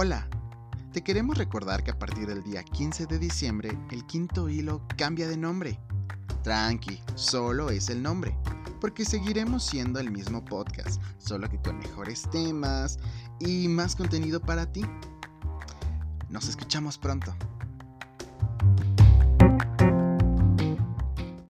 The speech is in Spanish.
Hola, te queremos recordar que a partir del día 15 de diciembre el quinto hilo cambia de nombre. Tranqui, solo es el nombre, porque seguiremos siendo el mismo podcast, solo que con mejores temas y más contenido para ti. Nos escuchamos pronto.